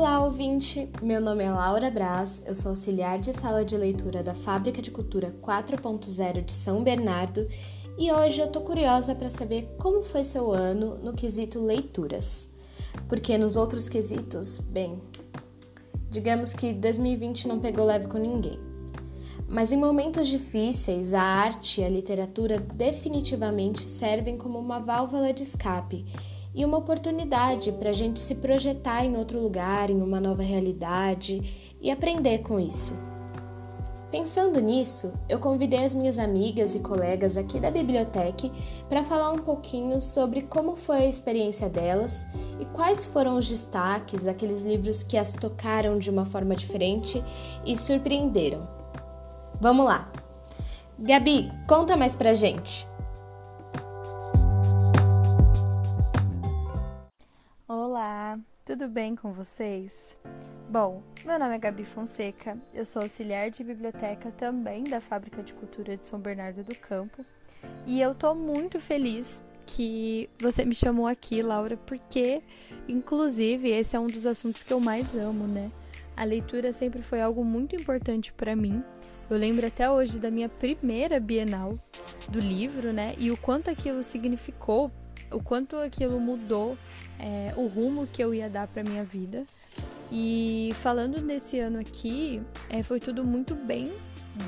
Olá, ouvinte! Meu nome é Laura Braz, eu sou auxiliar de sala de leitura da Fábrica de Cultura 4.0 de São Bernardo e hoje eu tô curiosa para saber como foi seu ano no quesito leituras. Porque nos outros quesitos, bem, digamos que 2020 não pegou leve com ninguém. Mas em momentos difíceis, a arte e a literatura definitivamente servem como uma válvula de escape e uma oportunidade para a gente se projetar em outro lugar, em uma nova realidade e aprender com isso. Pensando nisso, eu convidei as minhas amigas e colegas aqui da biblioteca para falar um pouquinho sobre como foi a experiência delas e quais foram os destaques daqueles livros que as tocaram de uma forma diferente e surpreenderam. Vamos lá! Gabi, conta mais pra gente! Olá, tudo bem com vocês? Bom, meu nome é Gabi Fonseca, eu sou auxiliar de biblioteca também da Fábrica de Cultura de São Bernardo do Campo e eu tô muito feliz que você me chamou aqui, Laura, porque, inclusive, esse é um dos assuntos que eu mais amo, né? A leitura sempre foi algo muito importante para mim. Eu lembro até hoje da minha primeira Bienal do livro, né? E o quanto aquilo significou, o quanto aquilo mudou é, o rumo que eu ia dar para minha vida. E falando desse ano aqui, é, foi tudo muito bem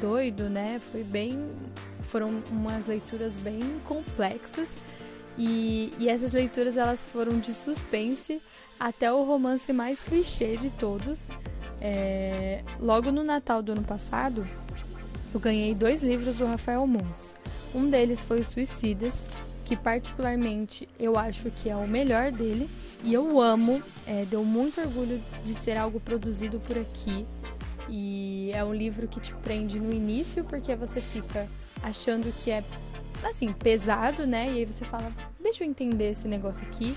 doido, né? Foi bem. Foram umas leituras bem complexas. E, e essas leituras elas foram de suspense até o romance mais clichê de todos. É, logo no Natal do ano passado, eu ganhei dois livros do Rafael Montes. Um deles foi Suicidas, que particularmente eu acho que é o melhor dele e eu amo, é, deu muito orgulho de ser algo produzido por aqui e é um livro que te prende no início porque você fica achando que é assim pesado, né? E aí você fala, deixa eu entender esse negócio aqui.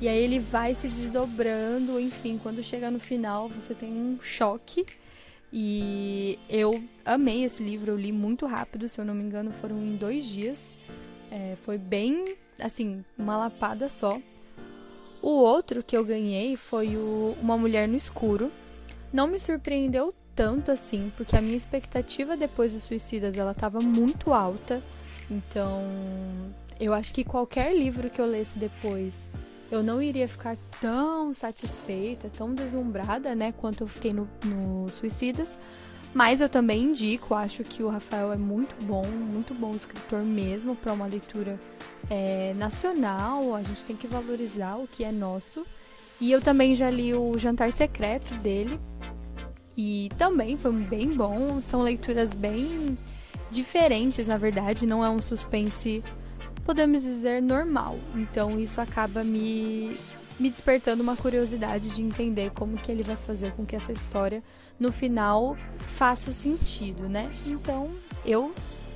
E aí ele vai se desdobrando, enfim, quando chega no final você tem um choque. E eu amei esse livro, eu li muito rápido, se eu não me engano, foram em dois dias. É, foi bem, assim, uma lapada só. O outro que eu ganhei foi o Uma Mulher no Escuro. Não me surpreendeu tanto assim, porque a minha expectativa depois dos Suicidas ela estava muito alta. Então, eu acho que qualquer livro que eu lesse depois, eu não iria ficar tão satisfeita, tão deslumbrada, né, quanto eu fiquei no, no Suicidas. Mas eu também indico, acho que o Rafael é muito bom, muito bom escritor mesmo para uma leitura é, nacional. A gente tem que valorizar o que é nosso. E eu também já li o Jantar Secreto dele. E também foi bem bom. São leituras bem diferentes, na verdade. Não é um suspense, podemos dizer, normal. Então isso acaba me me despertando uma curiosidade de entender como que ele vai fazer com que essa história no final faça sentido, né? Então, eu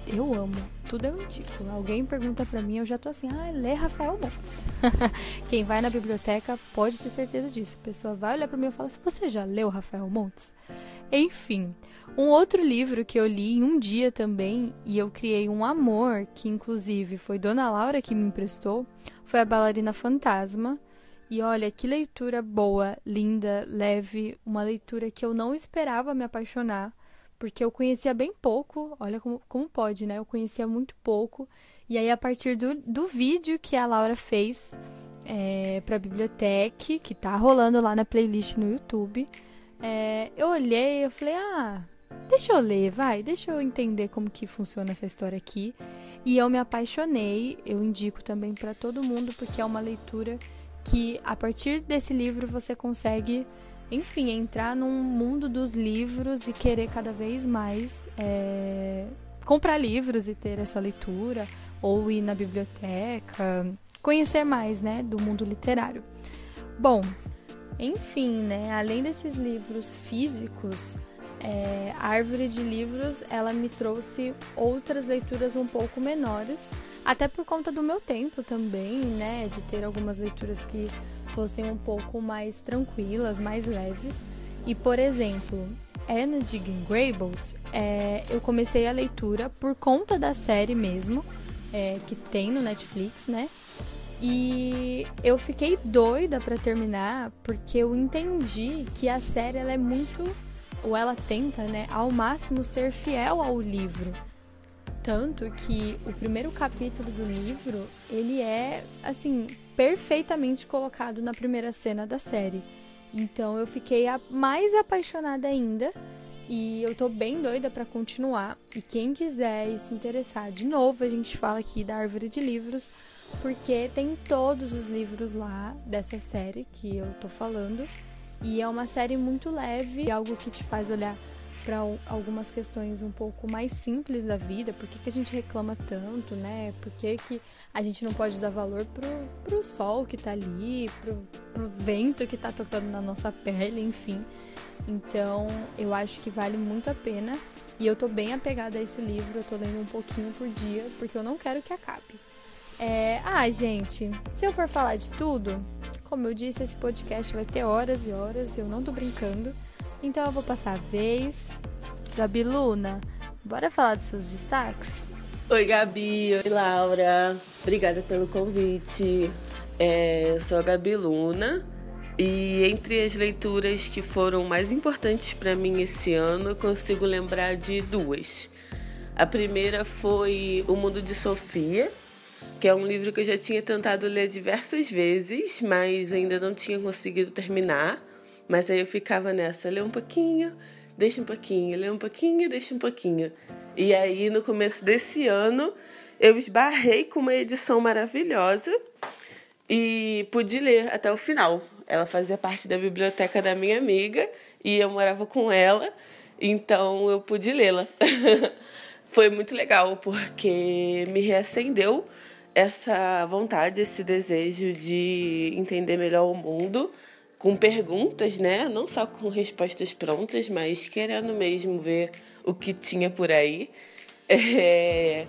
eu amo, tudo eu indico. Alguém pergunta para mim, eu já tô assim, ah, lê Rafael Montes. Quem vai na biblioteca pode ter certeza disso. A pessoa vai olhar para mim e fala assim, você já leu Rafael Montes? Enfim, um outro livro que eu li em um dia também e eu criei um amor, que inclusive foi Dona Laura que me emprestou, foi A Bailarina Fantasma, e olha, que leitura boa, linda, leve, uma leitura que eu não esperava me apaixonar, porque eu conhecia bem pouco, olha como, como pode, né? Eu conhecia muito pouco. E aí, a partir do, do vídeo que a Laura fez é, para a biblioteca, que tá rolando lá na playlist no YouTube, é, eu olhei e falei, ah, deixa eu ler, vai, deixa eu entender como que funciona essa história aqui. E eu me apaixonei, eu indico também para todo mundo, porque é uma leitura que a partir desse livro você consegue, enfim, entrar num mundo dos livros e querer cada vez mais é, comprar livros e ter essa leitura, ou ir na biblioteca, conhecer mais, né, do mundo literário. Bom, enfim, né, além desses livros físicos, é, a árvore de livros ela me trouxe outras leituras um pouco menores, até por conta do meu tempo também, né, de ter algumas leituras que fossem um pouco mais tranquilas, mais leves. E por exemplo, Anna Diggin Grables, é, eu comecei a leitura por conta da série mesmo, é, que tem no Netflix, né? E eu fiquei doida para terminar porque eu entendi que a série ela é muito ou ela tenta, né, ao máximo ser fiel ao livro. Tanto que o primeiro capítulo do livro, ele é assim, perfeitamente colocado na primeira cena da série. Então eu fiquei mais apaixonada ainda e eu tô bem doida para continuar. E quem quiser e se interessar, de novo, a gente fala aqui da Árvore de Livros, porque tem todos os livros lá dessa série que eu tô falando. E é uma série muito leve, algo que te faz olhar para algumas questões um pouco mais simples da vida, por que, que a gente reclama tanto, né? Por que, que a gente não pode dar valor pro, pro sol que tá ali, pro, pro vento que tá tocando na nossa pele, enfim. Então, eu acho que vale muito a pena. E eu tô bem apegada a esse livro, eu tô lendo um pouquinho por dia, porque eu não quero que acabe. É... Ah, gente, se eu for falar de tudo, como eu disse, esse podcast vai ter horas e horas, eu não tô brincando. Então eu vou passar a vez. Gabi Luna, bora falar dos seus destaques? Oi, Gabi. Oi, Laura. Obrigada pelo convite. É, eu sou a Gabi Luna. E entre as leituras que foram mais importantes para mim esse ano, eu consigo lembrar de duas. A primeira foi O Mundo de Sofia, que é um livro que eu já tinha tentado ler diversas vezes, mas ainda não tinha conseguido terminar. Mas aí eu ficava nessa, lê um pouquinho, deixa um pouquinho, lê um pouquinho, deixa um pouquinho. E aí no começo desse ano eu esbarrei com uma edição maravilhosa e pude ler até o final. Ela fazia parte da biblioteca da minha amiga e eu morava com ela, então eu pude lê-la. Foi muito legal porque me reacendeu essa vontade, esse desejo de entender melhor o mundo com perguntas, né? Não só com respostas prontas, mas querendo mesmo ver o que tinha por aí. É...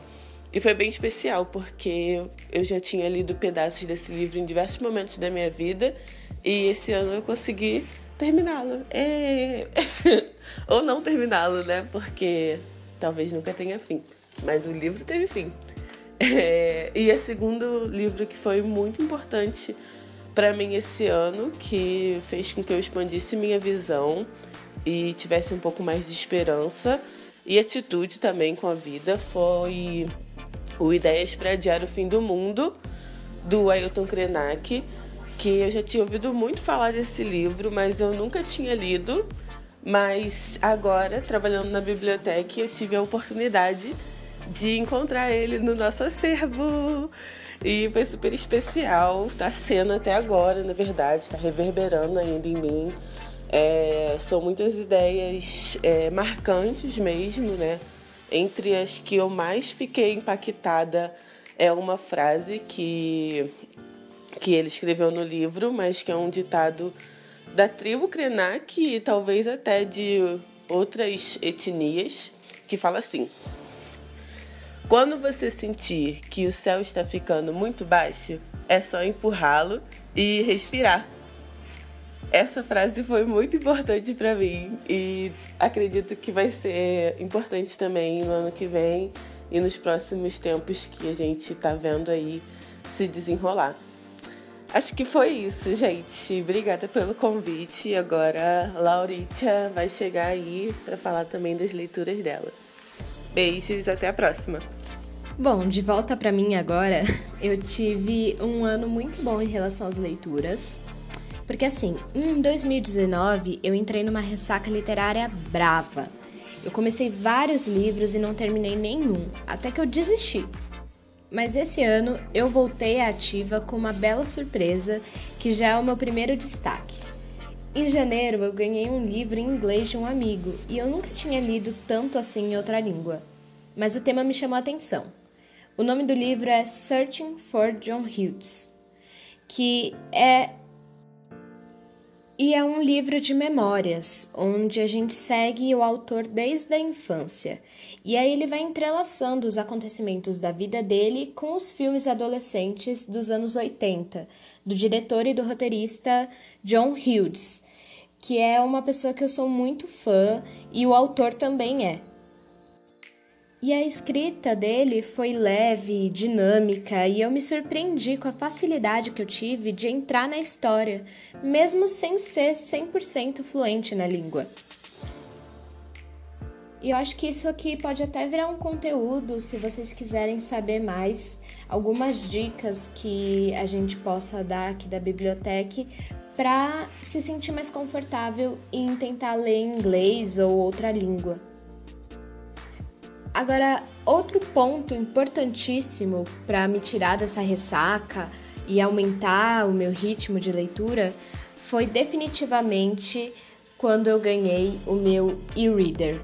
E foi bem especial, porque eu já tinha lido pedaços desse livro em diversos momentos da minha vida e esse ano eu consegui terminá-lo. É... Ou não terminá-lo, né? Porque talvez nunca tenha fim. Mas o livro teve fim. É... E o segundo livro que foi muito importante para mim esse ano, que fez com que eu expandisse minha visão e tivesse um pouco mais de esperança e atitude também com a vida, foi o Ideias para Adiar o Fim do Mundo, do Ailton Krenak, que eu já tinha ouvido muito falar desse livro, mas eu nunca tinha lido. Mas agora, trabalhando na biblioteca, eu tive a oportunidade de encontrar ele no nosso acervo. E foi super especial, tá sendo até agora, na verdade, tá reverberando ainda em mim. É, são muitas ideias é, marcantes mesmo, né? Entre as que eu mais fiquei impactada é uma frase que, que ele escreveu no livro, mas que é um ditado da tribo Krenak e talvez até de outras etnias, que fala assim: quando você sentir que o céu está ficando muito baixo, é só empurrá-lo e respirar. Essa frase foi muito importante para mim e acredito que vai ser importante também no ano que vem e nos próximos tempos que a gente está vendo aí se desenrolar. Acho que foi isso, gente. Obrigada pelo convite. Agora, Lauritia vai chegar aí para falar também das leituras dela. Beijos, até a próxima. Bom, de volta para mim agora, eu tive um ano muito bom em relação às leituras. Porque assim, em 2019 eu entrei numa ressaca literária brava. Eu comecei vários livros e não terminei nenhum, até que eu desisti. Mas esse ano eu voltei à ativa com uma bela surpresa, que já é o meu primeiro destaque. Em janeiro eu ganhei um livro em inglês de um amigo e eu nunca tinha lido tanto assim em outra língua. Mas o tema me chamou a atenção. O nome do livro é Searching for John Hughes, que é e é um livro de memórias, onde a gente segue o autor desde a infância. E aí ele vai entrelaçando os acontecimentos da vida dele com os filmes adolescentes dos anos 80, do diretor e do roteirista John Hughes, que é uma pessoa que eu sou muito fã e o autor também é. E a escrita dele foi leve, dinâmica, e eu me surpreendi com a facilidade que eu tive de entrar na história, mesmo sem ser 100% fluente na língua. E eu acho que isso aqui pode até virar um conteúdo se vocês quiserem saber mais, algumas dicas que a gente possa dar aqui da biblioteca para se sentir mais confortável em tentar ler inglês ou outra língua. Agora, outro ponto importantíssimo para me tirar dessa ressaca e aumentar o meu ritmo de leitura foi definitivamente quando eu ganhei o meu e-reader.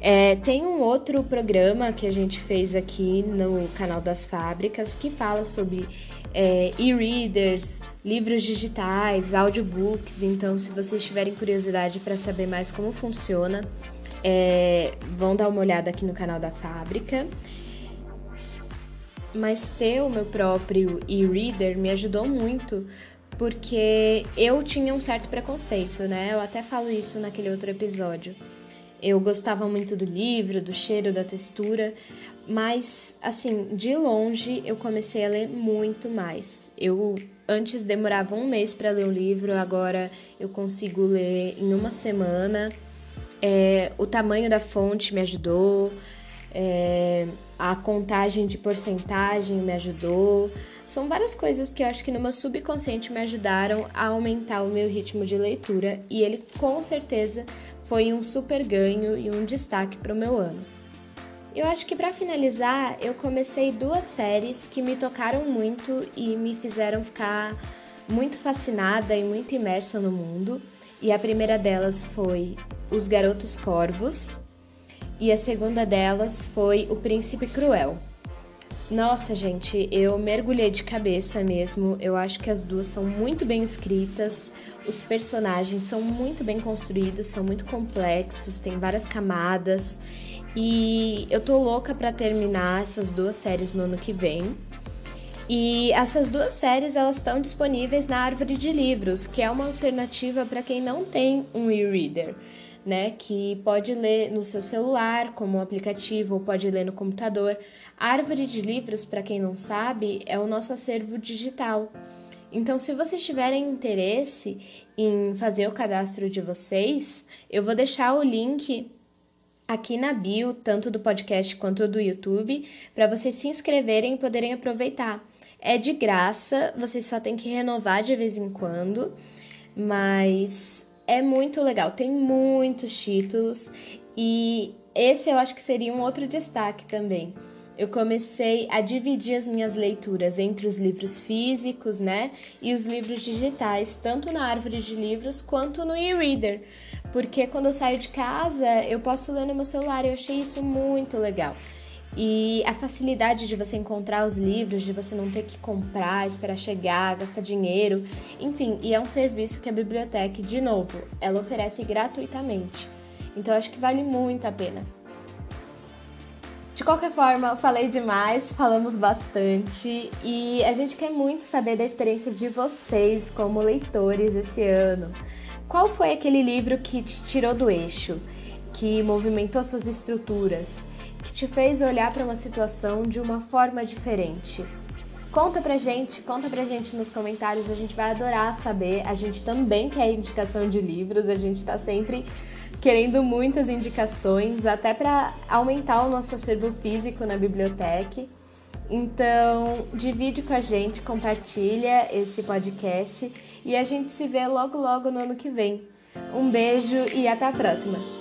É, tem um outro programa que a gente fez aqui no canal das fábricas que fala sobre é, e-readers, livros digitais, audiobooks. Então, se vocês tiverem curiosidade para saber mais como funciona, é, vão dar uma olhada aqui no canal da fábrica. Mas ter o meu próprio e-reader me ajudou muito porque eu tinha um certo preconceito, né? Eu até falo isso naquele outro episódio. Eu gostava muito do livro, do cheiro, da textura, mas assim, de longe eu comecei a ler muito mais. Eu antes demorava um mês para ler um livro, agora eu consigo ler em uma semana. É, o tamanho da fonte me ajudou, é, a contagem de porcentagem me ajudou. São várias coisas que eu acho que no meu subconsciente me ajudaram a aumentar o meu ritmo de leitura e ele com certeza foi um super ganho e um destaque para o meu ano. Eu acho que para finalizar, eu comecei duas séries que me tocaram muito e me fizeram ficar muito fascinada e muito imersa no mundo. E a primeira delas foi Os Garotos Corvos, e a segunda delas foi O Príncipe Cruel. Nossa, gente, eu mergulhei de cabeça mesmo. Eu acho que as duas são muito bem escritas, os personagens são muito bem construídos, são muito complexos, tem várias camadas. E eu tô louca para terminar essas duas séries no ano que vem. E essas duas séries elas estão disponíveis na Árvore de Livros, que é uma alternativa para quem não tem um e-reader, né? Que pode ler no seu celular como um aplicativo ou pode ler no computador. A Árvore de Livros, para quem não sabe, é o nosso acervo digital. Então, se vocês tiverem interesse em fazer o cadastro de vocês, eu vou deixar o link aqui na bio, tanto do podcast quanto do YouTube, para vocês se inscreverem e poderem aproveitar. É de graça, vocês só tem que renovar de vez em quando, mas é muito legal, tem muitos títulos e esse eu acho que seria um outro destaque também. Eu comecei a dividir as minhas leituras entre os livros físicos, né, e os livros digitais, tanto na árvore de livros quanto no e-reader porque quando eu saio de casa eu posso ler no meu celular. Eu achei isso muito legal. E a facilidade de você encontrar os livros, de você não ter que comprar, esperar chegar, gastar dinheiro, enfim, e é um serviço que a biblioteca, de novo, ela oferece gratuitamente. Então acho que vale muito a pena. De qualquer forma, falei demais, falamos bastante e a gente quer muito saber da experiência de vocês como leitores esse ano. Qual foi aquele livro que te tirou do eixo, que movimentou suas estruturas, que te fez olhar para uma situação de uma forma diferente? Conta pra gente, conta pra gente nos comentários, a gente vai adorar saber. A gente também quer indicação de livros, a gente tá sempre querendo muitas indicações, até para aumentar o nosso acervo físico na biblioteca. Então, divide com a gente, compartilha esse podcast e a gente se vê logo logo no ano que vem. Um beijo e até a próxima!